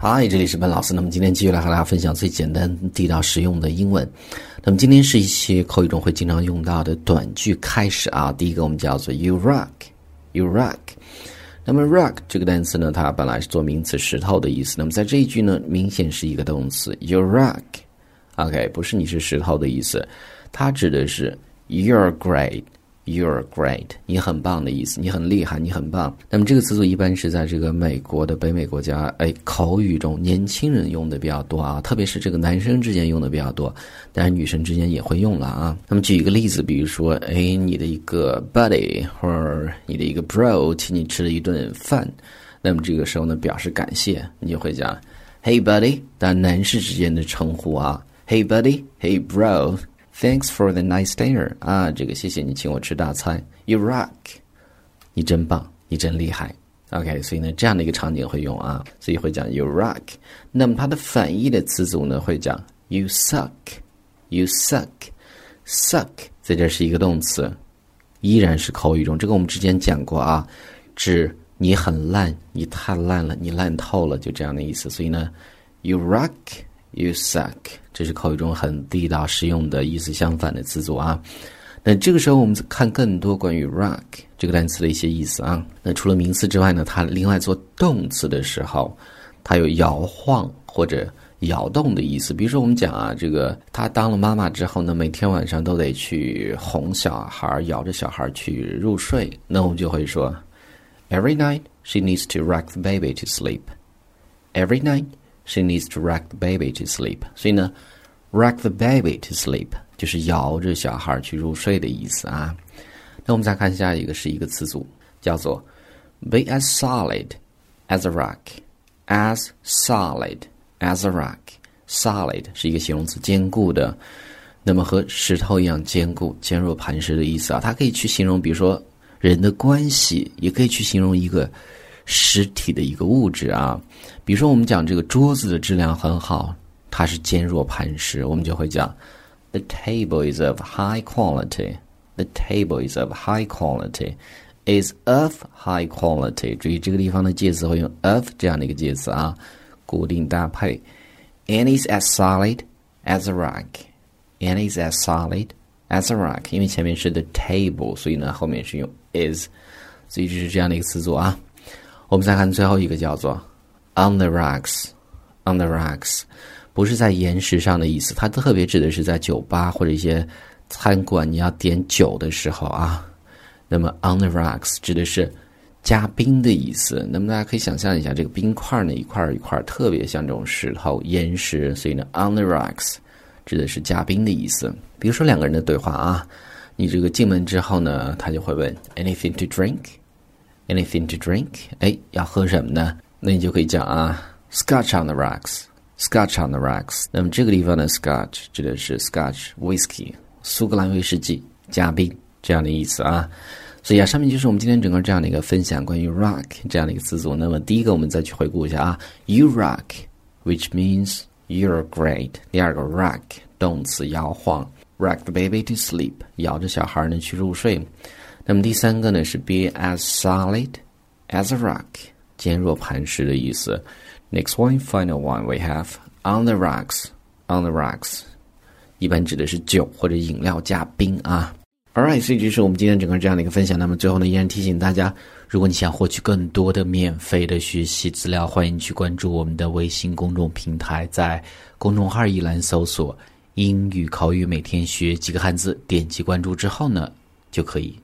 嗨，这里是本老师。那么今天继续来和大家分享最简单、地道、实用的英文。那么今天是一些口语中会经常用到的短句开始啊。第一个我们叫做 “you rock”，you rock。那么 rock 这个单词呢，它本来是做名词“石头”的意思。那么在这一句呢，明显是一个动词 “you rock”。OK，不是你是石头的意思，它指的是 “you're great”。You're great，你很棒的意思，你很厉害，你很棒。那么这个词组一般是在这个美国的北美国家，哎，口语中年轻人用的比较多啊，特别是这个男生之间用的比较多，当然女生之间也会用了啊。那么举一个例子，比如说，哎，你的一个 buddy 或者你的一个 bro 请你吃了一顿饭，那么这个时候呢，表示感谢，你就会讲，Hey buddy，当然男士之间的称呼啊，Hey buddy，Hey bro。Thanks for the nice dinner 啊，这个谢谢你请我吃大餐。You rock，你真棒，你真厉害。OK，所以呢，这样的一个场景会用啊，所以会讲 You rock。那么它的反义的词组呢，会讲 You suck，You suck，suck 在这是一个动词，依然是口语中，这个我们之前讲过啊，指你很烂，你太烂了，你烂透了，就这样的意思。所以呢，You rock。You suck，这是口语中很地道实用的意思相反的词组啊。那这个时候我们看更多关于 rock 这个单词的一些意思啊。那除了名词之外呢，它另外做动词的时候，它有摇晃或者摇动的意思。比如说我们讲啊，这个她当了妈妈之后呢，每天晚上都得去哄小孩，摇着小孩去入睡。那我们就会说，Every night she needs to rock the baby to sleep. Every night. She needs to rock the baby to sleep。所以呢，rock the baby to sleep 就是摇着小孩去入睡的意思啊。那我们再看下一个是一个词组，叫做 be as solid as a rock。as solid as a rock。solid 是一个形容词，坚固的，那么和石头一样坚固、坚若磐石的意思啊。它可以去形容，比如说人的关系，也可以去形容一个。实体的一个物质啊，比如说我们讲这个桌子的质量很好，它是坚若磐石，我们就会讲，the table is of high quality。the table is of high quality is of high quality。注意这个地方的介词会用 of 这样的一个介词啊，固定搭配，and is as solid as a rock。and is as solid as a rock。因为前面是 the table，所以呢后面是用 is，所以就是这样的一个词组啊。我们再看最后一个叫做 on the rocks，on the rocks，不是在岩石上的意思，它特别指的是在酒吧或者一些餐馆你要点酒的时候啊。那么 on the rocks 指的是加冰的意思。那么大家可以想象一下，这个冰块呢一块一块，特别像这种石头岩石，所以呢 on the rocks 指的是加冰的意思。比如说两个人的对话啊，你这个进门之后呢，他就会问 anything to drink。Anything to drink？哎，要喝什么呢？那你就可以讲啊，Scotch on the rocks，Scotch on the rocks。那么这个地方的 Scotch 指的是 Scotch whiskey，苏格兰威士忌加冰这样的意思啊。所以啊，上面就是我们今天整个这样的一个分享，关于 rock 这样的一个词组。那么第一个，我们再去回顾一下啊，You rock，which means you're great。第二个 rock 动词摇晃，rock the baby to sleep，摇着小孩呢去入睡。那么第三个呢是 be as solid as a rock，坚若磐石的意思。Next one, final one, we have on the rocks. On the rocks，一般指的是酒或者饮料加冰啊。Alright，所以这是我们今天整个这样的一个分享。那么最后呢，依然提醒大家，如果你想获取更多的免费的学习资料，欢迎去关注我们的微信公众平台，在公众号一栏搜索“英语口语每天学几个汉字”，点击关注之后呢，就可以。